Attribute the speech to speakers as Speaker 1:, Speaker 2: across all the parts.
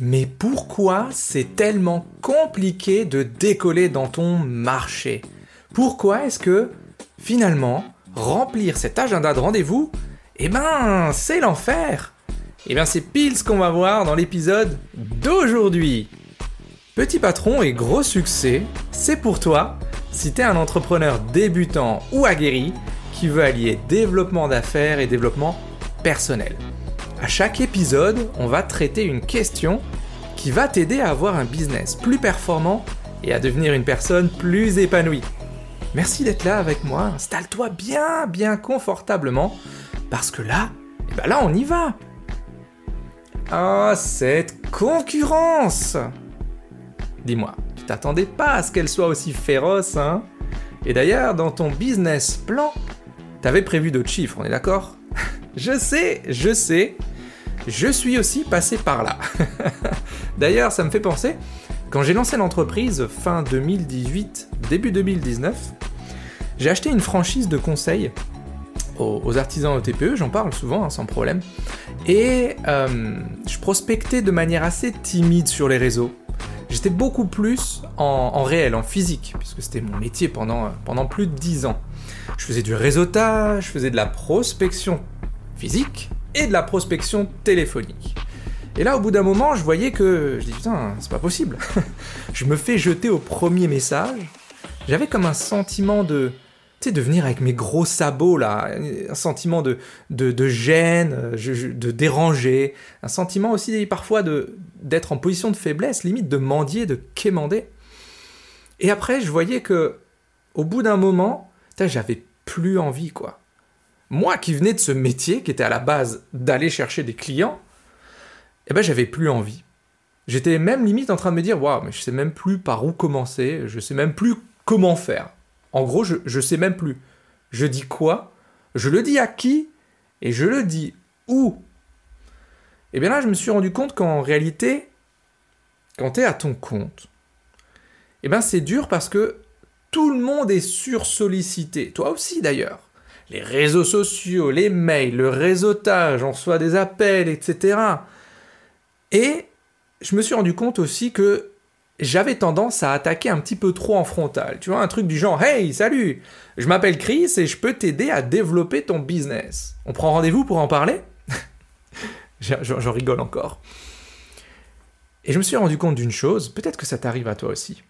Speaker 1: Mais pourquoi c'est tellement compliqué de décoller dans ton marché? Pourquoi est-ce que finalement remplir cet agenda de rendez-vous, eh ben c'est l'enfer? Eh bien c'est pile ce qu'on va voir dans l'épisode d'aujourd'hui. Petit patron et gros succès, c'est pour toi si t'es un entrepreneur débutant ou aguerri qui veut allier développement d'affaires et développement personnel. À chaque épisode, on va traiter une question qui va t'aider à avoir un business plus performant et à devenir une personne plus épanouie. Merci d'être là avec moi, installe-toi bien, bien confortablement, parce que là, eh ben là on y va. Ah, cette concurrence Dis-moi, tu t'attendais pas à ce qu'elle soit aussi féroce, hein? Et d'ailleurs, dans ton business plan, t'avais prévu d'autres chiffres, on est d'accord? Je sais, je sais, je suis aussi passé par là. D'ailleurs, ça me fait penser, quand j'ai lancé l'entreprise fin 2018, début 2019, j'ai acheté une franchise de conseil aux, artisans au TPE, j'en parle souvent, hein, sans problème, et euh, je prospectais de manière assez timide sur les réseaux. J'étais beaucoup plus en, réel, en physique, puisque c'était mon métier pendant, pendant plus de 10 ans. Je faisais du réseautage, je faisais de la prospection physique, et de la prospection téléphonique. Et là, au bout d'un moment, je voyais que. Je dis putain, c'est pas possible. je me fais jeter au premier message. J'avais comme un sentiment de. Tu sais, de venir avec mes gros sabots là, un sentiment de, de, gêne, de déranger, un sentiment aussi parfois de d'être en position de faiblesse, limite de mendier, de quémander. Et après, je voyais que, au bout d'un moment, j'avais plus envie quoi. Moi qui venais de ce métier, qui était à la base d'aller chercher des clients, eh ben j'avais plus envie. J'étais même limite en train de me dire, waouh, mais je sais même plus par où commencer, je sais même plus comment faire. En gros, je, je sais même plus. Je dis quoi? Je le dis à qui? Et je le dis où? Et eh bien là, je me suis rendu compte qu'en réalité, quand tu es à ton compte, eh ben c'est dur parce que tout le monde est sursollicité. Toi aussi d'ailleurs les réseaux sociaux, les mails, le réseautage, on reçoit des appels, etc. Et je me suis rendu compte aussi que j'avais tendance à attaquer un petit peu trop en frontal. Tu vois, un truc du genre Hey, salut, je m'appelle Chris et je peux t'aider à développer ton business. On prend rendez-vous pour en parler? J'en rigole encore. Et je me suis rendu compte d'une chose, peut-être que ça t'arrive à toi aussi,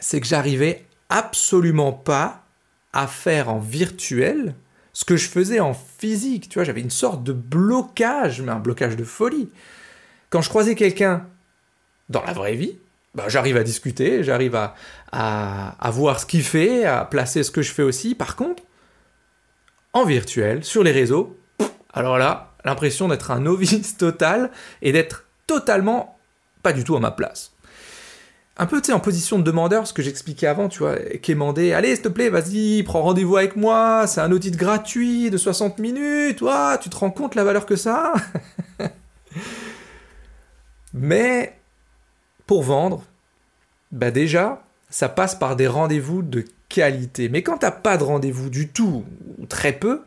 Speaker 1: c'est que j'arrivais absolument pas à faire en virtuel ce que je faisais en physique. Tu vois, j'avais une sorte de blocage, mais un blocage de folie. Quand je croisais quelqu'un dans la vraie vie, bah, j'arrive à discuter, j'arrive à, à, voir ce qu'il fait, à placer ce que je fais aussi. Par contre, en virtuel, sur les réseaux, alors là, l'impression d'être un novice total et d'être totalement pas du tout à ma place un peu, tu sais, en position de demandeur, ce que j'expliquais avant, tu vois, quémander, allez, s'il te plaît, vas-y, prends rendez-vous avec moi, c'est un audit gratuit de 60 minutes, toi, tu te rends compte la valeur que ça a Mais, pour vendre, bah déjà, ça passe par des rendez-vous de qualité. Mais quand t'as pas de rendez-vous du tout, ou très peu,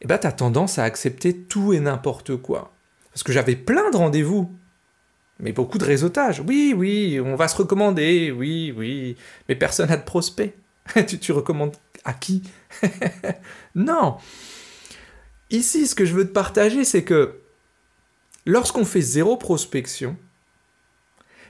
Speaker 1: eh t'as tendance à accepter tout et n'importe quoi. Parce que j'avais plein de rendez-vous mais beaucoup de réseautage. Oui, oui, on va se recommander, oui, oui, mais personne n'a de prospect. tu, recommandes à qui? Non. Ici, ce que je veux te partager, c'est que lorsqu'on fait zéro prospection,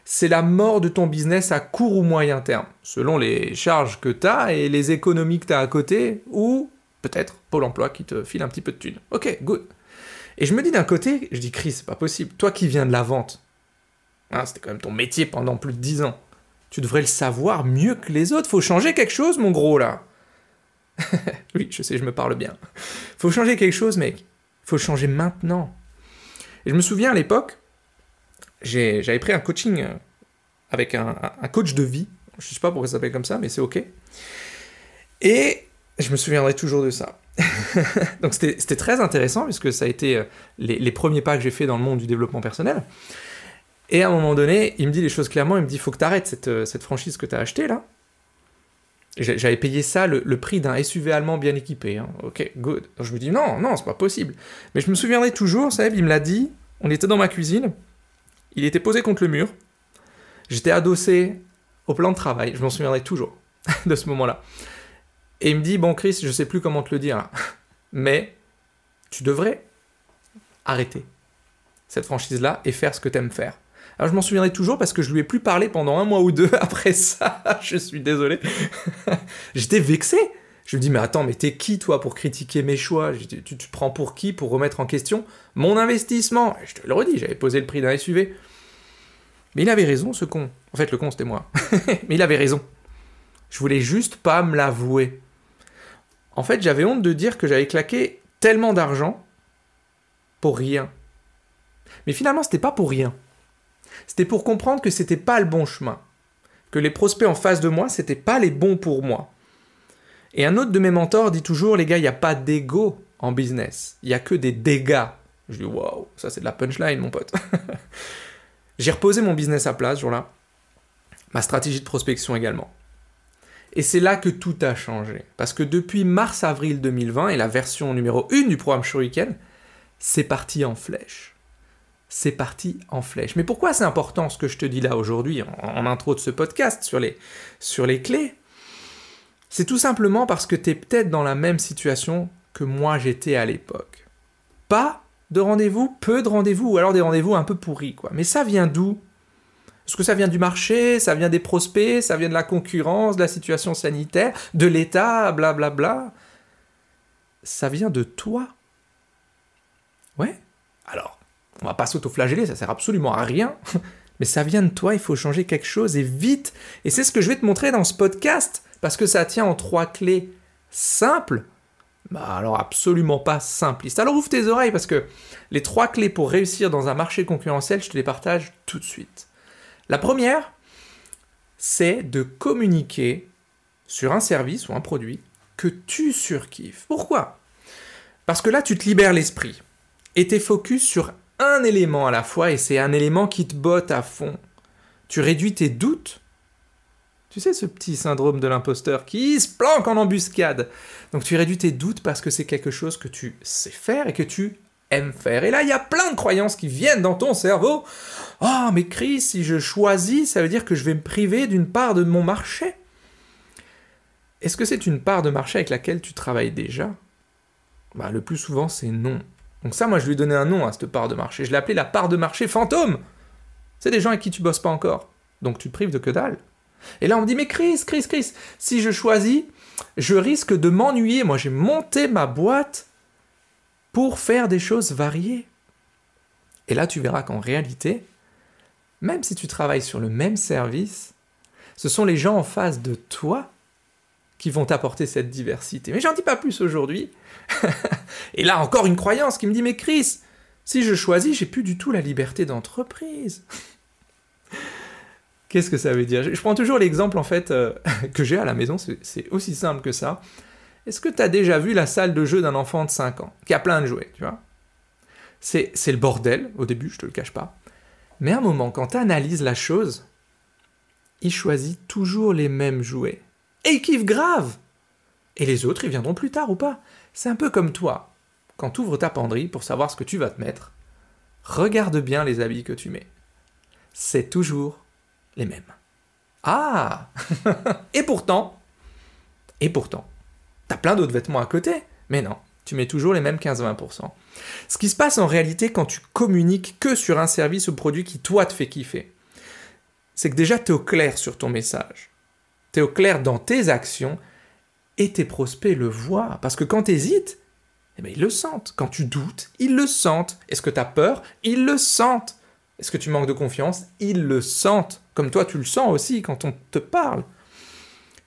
Speaker 1: c'est la mort de ton business à court ou moyen terme, selon les charges que tu as et les économies que tu as à côté, ou peut-être Pôle emploi qui te file un petit peu de thunes. Ok, good. Et je me dis d'un côté, je dis Chris, c'est pas possible. Toi qui viens de la vente, Hein, c'était quand même ton métier pendant plus de 10 ans. Tu devrais le savoir mieux que les autres. Faut changer quelque chose, mon gros, là. oui, je sais, je me parle bien. Faut changer quelque chose, mec. Faut changer maintenant. Et je me souviens à l'époque, j'avais pris un coaching euh, avec un, coach de vie. Je sais pas pourquoi ça s'appelle comme ça, mais c'est ok. Et je me souviendrai toujours de ça. Donc c'était très intéressant puisque ça a été euh, les, les premiers pas que j'ai fait dans le monde du développement personnel. Et à un moment donné, il me dit les choses clairement, il me dit, faut que tu arrêtes cette, euh, cette, franchise que tu as achetée là. J'avais payé ça le, prix d'un SUV allemand bien équipé. Hein. Ok, good. je me dis, non, non, c'est pas possible. Mais je me souviendrai toujours, Seb, il me l'a dit, on était dans ma cuisine, Il était posé contre le mur. J'étais adossé au plan de travail. Je m'en souviendrai toujours de ce moment-là. Et il me dit Bon, Chris, je sais plus comment te le dire mais tu devrais arrêter cette franchise-là et faire ce que tu aimes faire. Alors je m'en souviendrai toujours parce que je lui ai plus parlé pendant un mois ou deux après ça. je suis désolé. J'étais vexé. Je me dis, mais attends, mais t'es qui toi pour critiquer mes choix? Tu, tu, prends pour qui pour remettre en question mon investissement? Je te le redis, j'avais posé le prix d'un SUV. Mais il avait raison, ce con. En fait, le con, c'était moi. mais il avait raison. Je voulais juste pas me l'avouer. En fait, j'avais honte de dire que j'avais claqué tellement d'argent pour rien. Mais finalement, c'était pas pour rien. C'était pour comprendre que c'était pas le bon chemin. Que les prospects en face de moi, c'était pas les bons pour moi. Et un autre de mes mentors dit toujours, les gars, il n'y a pas d'ego en business. Il n'y a que des dégâts. Je dis, waouh, ça c'est de la punchline, mon pote. J'ai reposé mon business à place ce jour-là. Ma stratégie de prospection également. Et c'est là que tout a changé. Parce que depuis mars-avril 2020 et la version numéro 1 du programme Shuriken, c'est parti en flèche. C'est parti en flèche. Mais pourquoi c'est important ce que je te dis là aujourd'hui, en, intro de ce podcast, sur les, sur les clés? C'est tout simplement parce que tu es peut-être dans la même situation que moi j'étais à l'époque. Pas de rendez-vous, peu de rendez-vous, ou alors des rendez-vous un peu pourris, quoi. Mais ça vient d'où? Est-ce que ça vient du marché, ça vient des prospects, ça vient de la concurrence, de la situation sanitaire, de l'État, blablabla Ça vient de toi? Ouais? Alors, on va pas s'autoflageller, ça sert absolument à rien. Mais ça vient de toi, il faut changer quelque chose et vite. Et c'est ce que je vais te montrer dans ce podcast, parce que ça tient en trois clés simples bah alors absolument pas simpliste. Alors ouvre tes oreilles parce que les trois clés pour réussir dans un marché concurrentiel, je te les partage tout de suite. La première, c'est de communiquer sur un service ou un produit que tu surkiffes. Pourquoi? Parce que là, tu te libères l'esprit et es focus sur un élément à la fois et c'est un élément qui te botte à fond. Tu réduis tes doutes. Tu sais, ce petit syndrome de l'imposteur qui se planque en embuscade. Donc tu réduis tes doutes parce que c'est quelque chose que tu sais faire et que tu aimes faire. Et là, il y a plein de croyances qui viennent dans ton cerveau. Ah, oh, mais Chris, si je choisis, ça veut dire que je vais me priver d'une part de mon marché. Est-ce que c'est une part de marché avec laquelle tu travailles déjà? Bah, Le plus souvent, c'est non. Donc ça, moi, je lui ai donné un nom à cette part de marché. Je l'ai appelé la part de marché fantôme. C'est des gens avec qui tu bosses pas encore. Donc tu te prives de que dalle. Et là, on me dit, mais Chris, Chris, Chris, si je choisis, je risque de m'ennuyer. Moi, j'ai monté ma boîte pour faire des choses variées. Et là, tu verras qu'en réalité, même si tu travailles sur le même service, ce sont les gens en face de toi qui vont t'apporter cette diversité. Mais j'en dis pas plus aujourd'hui. Et là, encore une croyance qui me dit, mais Chris, si je choisis, j'ai plus du tout la liberté d'entreprise. Qu'est-ce que ça veut dire? Je prends toujours l'exemple en fait euh, que j'ai à la maison, c'est aussi simple que ça. Est-ce que tu as déjà vu la salle de jeu d'un enfant de 5 ans qui a plein de jouets, tu vois? C'est, le bordel au début, je te le cache pas. Mais à un moment, quand tu analyses la chose, il choisit toujours les mêmes jouets. Et il kiffe grave Et les autres, ils viendront plus tard ou pas. C'est un peu comme toi. Quand tu ouvres ta penderie pour savoir ce que tu vas te mettre, regarde bien les habits que tu mets. C'est toujours les mêmes. Ah Et pourtant, et pourtant, T'as plein d'autres vêtements à côté, mais non, tu mets toujours les mêmes 15-20%. Ce qui se passe en réalité quand tu communiques que sur un service ou produit qui toi te fait kiffer, c'est que déjà tu es au clair sur ton message. Tu es au clair dans tes actions et tes prospects le voient. Parce que quand tu hésites, eh ben, ils le sentent. Quand tu doutes, ils le sentent. Est-ce que tu as peur? Ils le sentent. Est-ce que tu manques de confiance? Ils le sentent. Comme toi, tu le sens aussi quand on te parle.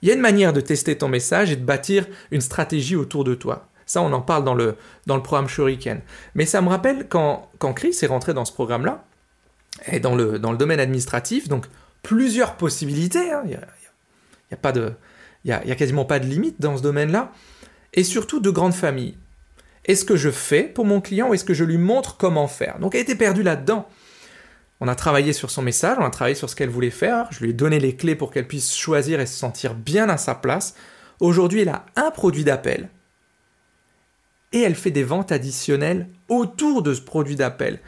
Speaker 1: Il y a une manière de tester ton message et de bâtir une stratégie autour de toi. Ça, on en parle dans le, dans le programme Shuriken. Mais ça me rappelle quand, quand Chris est rentré dans ce programme-là, et dans le, dans le domaine administratif, donc plusieurs possibilités, hein. il n'y a, a, pas de, il y a, quasiment pas de limite dans ce domaine-là, et surtout de grandes familles. Est-ce que je fais pour mon client ou est-ce que je lui montre comment faire? Donc elle était perdue là-dedans. On a travaillé sur son message, on a travaillé sur ce qu'elle voulait faire, je lui ai donné les clés pour qu'elle puisse choisir et se sentir bien à sa place. Aujourd'hui, elle a un produit d'appel et elle fait des ventes additionnelles autour de ce produit d'appel.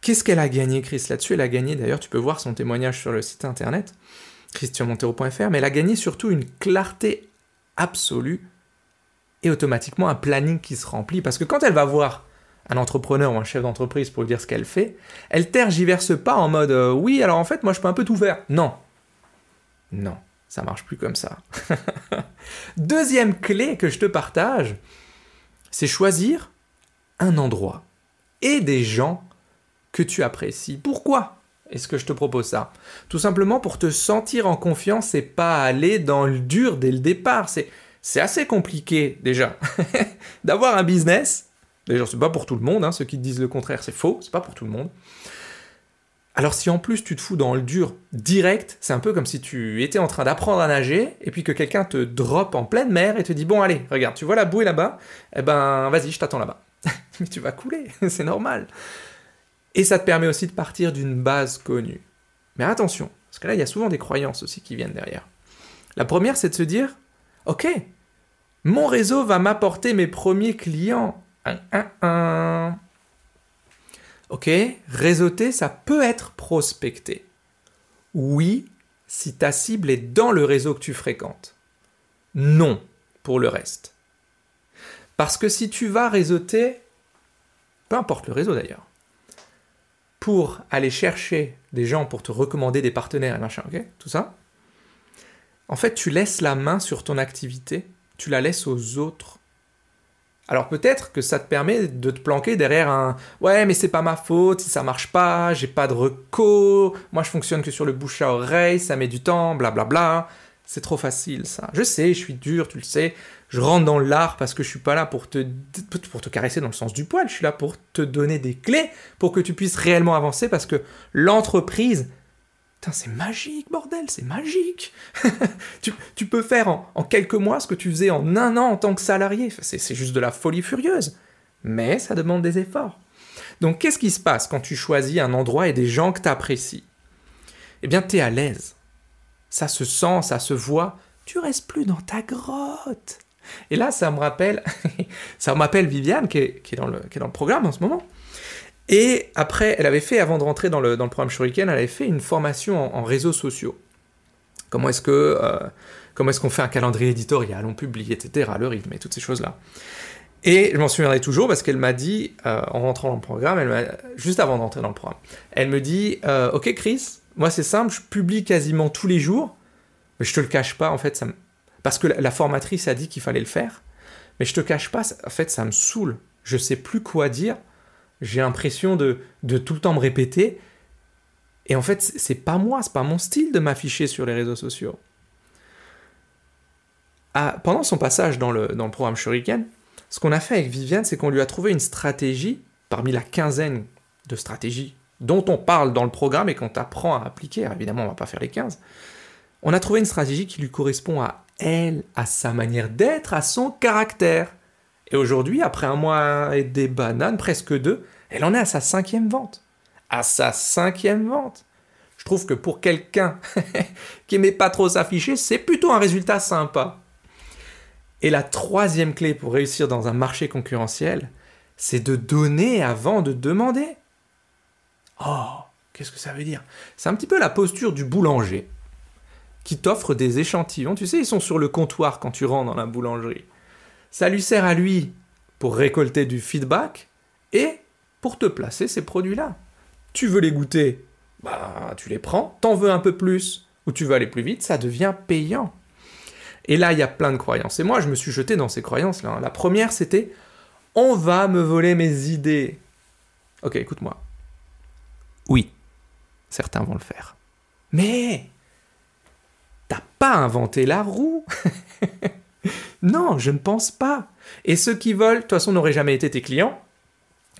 Speaker 1: Qu'est-ce qu'elle a gagné, Chris, là-dessus Elle a gagné, d'ailleurs, tu peux voir son témoignage sur le site internet, christianmontero.fr, mais elle a gagné surtout une clarté absolue et automatiquement un planning qui se remplit. Parce que quand elle va voir un entrepreneur ou un chef d'entreprise pour lui dire ce qu'elle fait, elle tergiverse pas en mode euh, oui, alors en fait, moi je peux un peu tout faire. Non. Non, ça marche plus comme ça. Deuxième clé que je te partage, c'est choisir un endroit et des gens que tu apprécies. Pourquoi? Est-ce que je te propose ça? Tout simplement pour te sentir en confiance et pas aller dans le dur dès le départ. C'est, assez compliqué déjà d'avoir un business. D'ailleurs, c'est pas pour tout le monde. Hein. Ceux qui disent le contraire, c'est faux. C'est pas pour tout le monde. Alors si en plus tu te fous dans le dur direct, c'est un peu comme si tu étais en train d'apprendre à nager et puis que quelqu'un te drop en pleine mer et te dit bon allez regarde tu vois la bouée là-bas, eh ben vas-y je t'attends là-bas. Mais tu vas couler, c'est normal. Et ça te permet aussi de partir d'une base connue. Mais attention, parce que là, il y a souvent des croyances aussi qui viennent derrière. La première, c'est de se dire, ok, mon réseau va m'apporter mes premiers clients. Ok, réseauter, ça peut être prospecter. Oui, si ta cible est dans le réseau que tu fréquentes. Non, pour le reste. Parce que si tu vas réseauter, peu importe le réseau d'ailleurs, pour aller chercher des gens pour te recommander des partenaires et machin, ok Tout ça. En fait, tu laisses la main sur ton activité, tu la laisses aux autres. Alors peut-être que ça te permet de te planquer derrière un ouais mais c'est pas ma faute si ça marche pas, j'ai pas de recours, moi je fonctionne que sur le bouche à oreille, ça met du temps, blablabla. Bla bla. C'est trop facile ça. Je sais, je suis dur, tu le sais. Je rentre dans l'art parce que je suis pas là pour te, caresser dans le sens du poil. Je suis là pour te donner des clés pour que tu puisses réellement avancer parce que l'entreprise, c'est magique, bordel, c'est magique. tu, peux faire en, en, quelques mois ce que tu faisais en un an en tant que salarié. C'est juste de la folie furieuse. Mais ça demande des efforts. Donc qu'est-ce qui se passe quand tu choisis un endroit et des gens que tu apprécies Eh bien, tu es à l'aise ça se sent, ça se voit, tu restes plus dans ta grotte. Et là, ça me rappelle, ça m'appelle Viviane, qui est, dans le, qui est dans le programme en ce moment. Et après, elle avait fait, avant de rentrer dans le, dans le programme Shuriken, elle avait fait une formation en, réseaux sociaux. Comment est-ce que, euh, est-ce qu'on fait un calendrier éditorial, on publie, etc., le rythme et toutes ces choses-là. Et je m'en souviendrai toujours parce qu'elle m'a dit, euh, en rentrant dans le programme, elle juste avant de rentrer dans le programme, elle me dit, euh, ok Chris, moi, c'est simple, je publie quasiment tous les jours, mais je te le cache pas, en fait, ça me... parce que la formatrice a dit qu'il fallait le faire, mais je te cache pas, en fait, ça me saoule. Je sais plus quoi dire. J'ai l'impression de, de tout le temps me répéter. Et en fait, c'est pas moi, c'est pas mon style de m'afficher sur les réseaux sociaux. Ah, pendant son passage dans le, programme Shuriken, ce qu'on a fait avec Viviane, c'est qu'on lui a trouvé une stratégie, parmi la quinzaine de stratégies dont on parle dans le programme et qu'on t'apprend à appliquer, évidemment on va pas faire les 15, on a trouvé une stratégie qui lui correspond à elle, à sa manière d'être, à son caractère. Et aujourd'hui, après un mois et des bananes, presque deux, elle en est à sa cinquième vente. À sa cinquième vente. Je trouve que pour quelqu'un qui aimait pas trop s'afficher, c'est plutôt un résultat sympa. Et la troisième clé pour réussir dans un marché concurrentiel, c'est de donner avant de demander. Oh, qu'est-ce que ça veut dire? C'est un petit peu la posture du boulanger qui t'offre des échantillons. Tu sais, ils sont sur le comptoir quand tu rentres dans la boulangerie. Ça lui sert à lui pour récolter du feedback et pour te placer ces produits-là. Tu veux les goûter Bah, tu les prends. T'en veux un peu plus ou tu veux aller plus vite, ça devient payant. Et là, il y a plein de croyances. Et moi, je me suis jeté dans ces croyances-là. La première, c'était on va me voler mes idées. Ok, écoute-moi. Oui, certains vont le faire. Mais t'as pas inventé la roue. non, je ne pense pas. Et ceux qui veulent, de toute façon, n'auraient jamais été tes clients.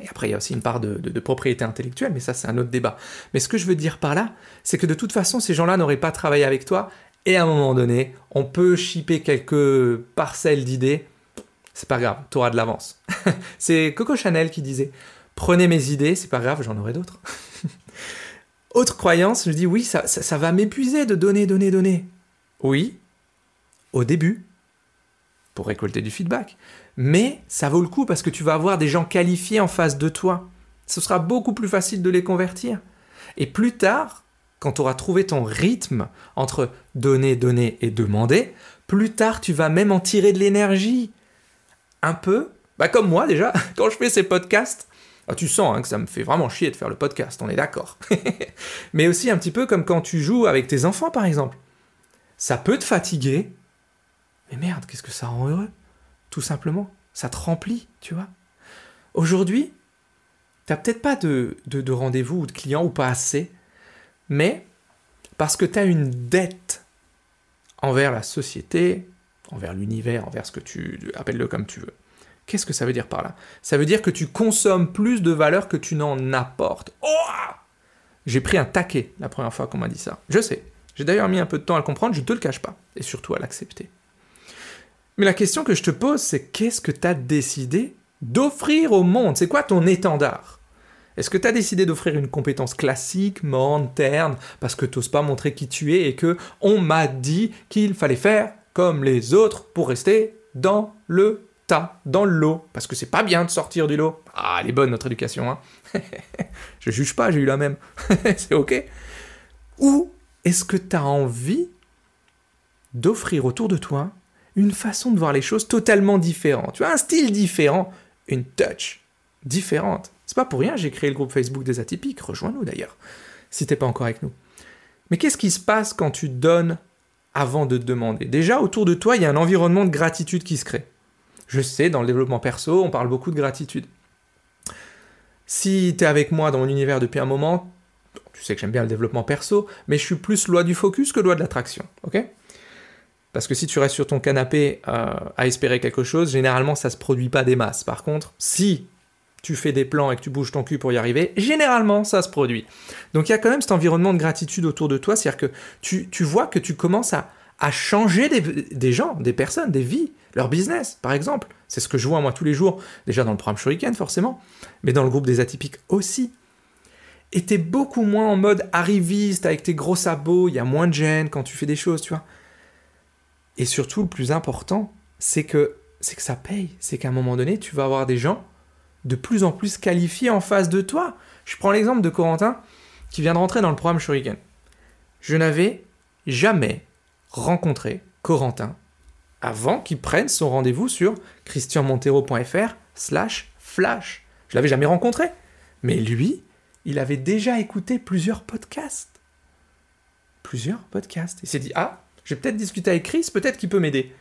Speaker 1: Et après, il y a aussi une part de, propriété intellectuelle, mais ça, c'est un autre débat. Mais ce que je veux dire par là, c'est que de toute façon, ces gens-là n'auraient pas travaillé avec toi. Et à un moment donné, on peut shipper quelques parcelles d'idées. C'est pas grave, tu auras de l'avance. c'est Coco Chanel qui disait Prenez mes idées, c'est pas grave, j'en aurai d'autres. Autre croyance, je dis oui, ça, ça, va m'épuiser de donner, donner, donner. Oui, au début, pour récolter du feedback. Mais ça vaut le coup parce que tu vas avoir des gens qualifiés en face de toi. Ce sera beaucoup plus facile de les convertir. Et plus tard, quand tu auras trouvé ton rythme entre donner, donner et demander, plus tard tu vas même en tirer de l'énergie. Un peu, bah comme moi déjà, quand je fais ces podcasts, ah, tu sens hein, que ça me fait vraiment chier de faire le podcast, on est d'accord. Mais aussi un petit peu comme quand tu joues avec tes enfants par exemple. Ça peut te fatiguer, mais merde, qu'est-ce que ça rend heureux Tout simplement, ça te remplit, tu vois. Aujourd'hui, t'as peut-être pas de, de, rendez-vous ou de clients ou pas assez, mais parce que tu as une dette envers la société, envers l'univers, envers ce que tu appelles-le comme tu veux. Qu'est-ce que ça veut dire par là? Ça veut dire que tu consommes plus de valeur que tu n'en apportes. Oh J'ai pris un taquet la première fois qu'on m'a dit ça. Je sais. J'ai d'ailleurs mis un peu de temps à le comprendre, je ne te le cache pas. Et surtout à l'accepter. Mais la question que je te pose, c'est qu'est-ce que tu as décidé d'offrir au monde? C'est quoi ton étendard? Est-ce que tu as décidé d'offrir une compétence classique, morne, terne, parce que tu n'oses pas montrer qui tu es et que on m'a dit qu'il fallait faire comme les autres pour rester dans le tas, dans le lot Parce que c'est pas bien de sortir du lot. Ah, elle est bonne notre éducation, hein Je juge pas, j'ai eu la même. c'est ok? Ou est-ce que tu as envie d'offrir autour de toi une façon de voir les choses totalement différente. Tu as un style différent, une touch différente. C'est pas pour rien, j'ai créé le groupe Facebook des atypiques, rejoins-nous d'ailleurs, si t'es pas encore avec nous. Mais qu'est-ce qui se passe quand tu donnes avant de demander? Déjà, autour de toi, il y a un environnement de gratitude qui se crée. Je sais, dans le développement perso, on parle beaucoup de gratitude. Si tu es avec moi dans mon univers depuis un moment, tu sais que j'aime bien le développement perso, mais je suis plus loi du focus que loi de l'attraction, ok? Parce que si tu restes sur ton canapé euh, à espérer quelque chose, généralement ça se produit pas des masses. Par contre, si tu fais des plans et que tu bouges ton cul pour y arriver, généralement ça se produit. Donc il y a quand même cet environnement de gratitude autour de toi, c'est-à-dire que tu, vois que tu commences à, changer des, gens, des personnes, des vies, leur business par exemple. C'est ce que je vois moi tous les jours, déjà dans le programme Shuriken forcément, mais dans le groupe des atypiques aussi. T'es beaucoup moins en mode arriviste avec tes gros sabots, il y a moins de gêne quand tu fais des choses, tu vois. Et surtout, le plus important, c'est que, c'est que ça paye. C'est qu'à un moment donné, tu vas avoir des gens de plus en plus qualifiés en face de toi. Je prends l'exemple de Corentin qui vient de rentrer dans le programme Shuriken. Je n'avais jamais rencontré Corentin avant qu'il prenne son rendez-vous sur christianmontero.fr slash flash. Je l'avais jamais rencontré. Mais lui, il avait déjà écouté plusieurs podcasts. Plusieurs podcasts. Il s'est dit, ah, je vais peut-être discuter avec Chris, peut-être qu'il peut m'aider.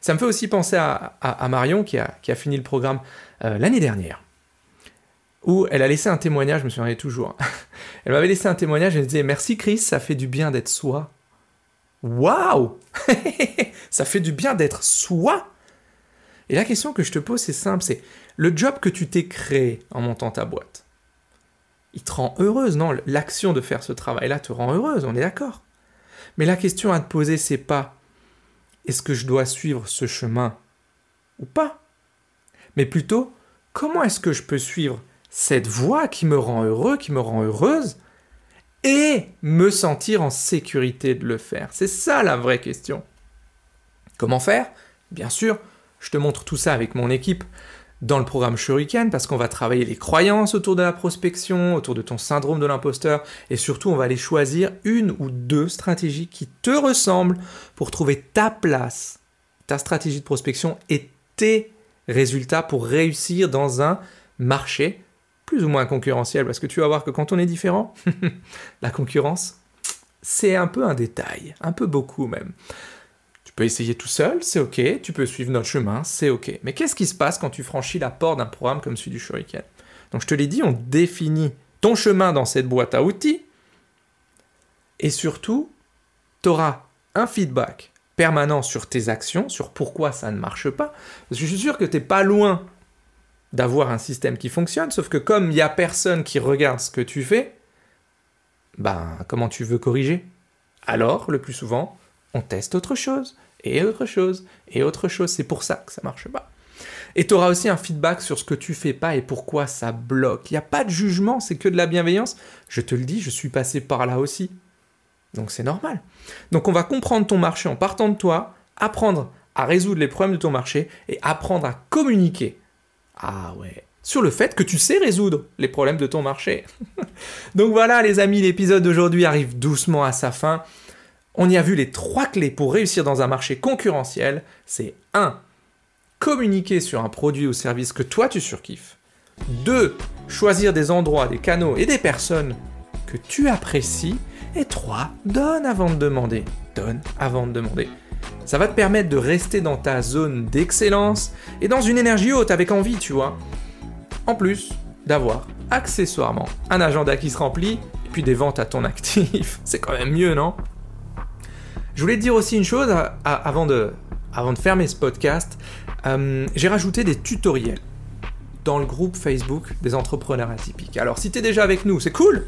Speaker 1: Ça me fait aussi penser à, Marion qui a, fini le programme euh, l'année dernière, où elle a laissé un témoignage, je me souviens toujours. elle m'avait laissé un témoignage, elle disait Merci Chris, ça fait du bien d'être soi. Waouh Ça fait du bien d'être soi Et la question que je te pose, c'est simple c'est le job que tu t'es créé en montant ta boîte, il te rend heureuse, non? L'action de faire ce travail-là te rend heureuse, on est d'accord. Mais la question à te poser, c'est pas est-ce que je dois suivre ce chemin ou pas? Mais plutôt, comment est-ce que je peux suivre cette voie qui me rend heureux, qui me rend heureuse, et me sentir en sécurité de le faire? C'est ça la vraie question. Comment faire? Bien sûr, je te montre tout ça avec mon équipe dans le programme Shuriken parce qu'on va travailler les croyances autour de la prospection, autour de ton syndrome de l'imposteur et surtout on va aller choisir une ou deux stratégies qui te ressemblent pour trouver ta place, ta stratégie de prospection et tes résultats pour réussir dans un marché plus ou moins concurrentiel parce que tu vas voir que quand on est différent, la concurrence, c'est un peu un détail, un peu beaucoup même. Tu peux essayer tout seul, c'est ok, tu peux suivre notre chemin, c'est ok. Mais qu'est-ce qui se passe quand tu franchis la porte d'un programme comme celui du Shuriken? Donc je te l'ai dit, on définit ton chemin dans cette boîte à outils, et surtout, tu auras un feedback permanent sur tes actions, sur pourquoi ça ne marche pas. Parce que je suis sûr que tu n'es pas loin d'avoir un système qui fonctionne, sauf que comme il n'y a personne qui regarde ce que tu fais, ben comment tu veux corriger? Alors, le plus souvent, on teste autre chose, et autre chose, et autre chose. C'est pour ça que ça marche pas. Et tu auras aussi un feedback sur ce que tu fais pas et pourquoi ça bloque. Il n'y a pas de jugement, c'est que de la bienveillance. Je te le dis, je suis passé par là aussi. Donc c'est normal. Donc on va comprendre ton marché en partant de toi, apprendre à résoudre les problèmes de ton marché et apprendre à communiquer. Ah ouais, sur le fait que tu sais résoudre les problèmes de ton marché. Donc voilà les amis, l'épisode d'aujourd'hui arrive doucement à sa fin. On y a vu les trois clés pour réussir dans un marché concurrentiel. C'est 1. Communiquer sur un produit ou service que toi tu surkiffes. 2. Choisir des endroits, des canaux et des personnes que tu apprécies. Et 3. Donne avant de demander. Donne avant de demander. Ça va te permettre de rester dans ta zone d'excellence et dans une énergie haute avec envie, tu vois. En plus d'avoir accessoirement un agenda qui se remplit et puis des ventes à ton actif. C'est quand même mieux, non? Je voulais te dire aussi une chose avant, de, fermer ce podcast. Euh, j'ai rajouté des tutoriels dans le groupe Facebook des entrepreneurs atypiques. Alors si tu es déjà avec nous, c'est cool.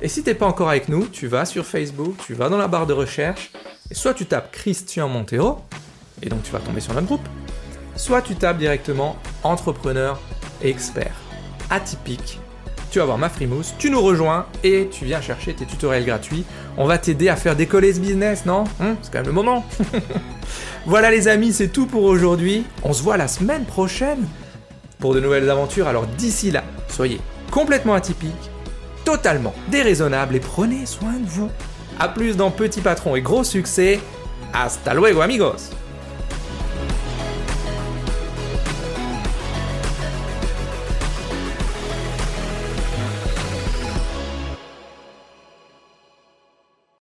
Speaker 1: Et si t'es pas encore avec nous, tu vas sur Facebook, tu vas dans la barre de recherche, et soit tu tapes Christian Montero, et donc tu vas tomber sur notre groupe, soit tu tapes directement entrepreneur expert atypique. Tu vas voir ma frimousse, tu nous rejoins et tu viens chercher tes tutoriels gratuits. On va t'aider à faire décoller ce business, non? Hum, C'est quand même le moment. voilà les amis, c'est tout pour aujourd'hui. On se voit la semaine prochaine pour de nouvelles aventures. Alors d'ici là, soyez complètement atypique, totalement déraisonnable et prenez soin de vous. A plus dans Petit Patron et Gros Succès. Hasta luego amigos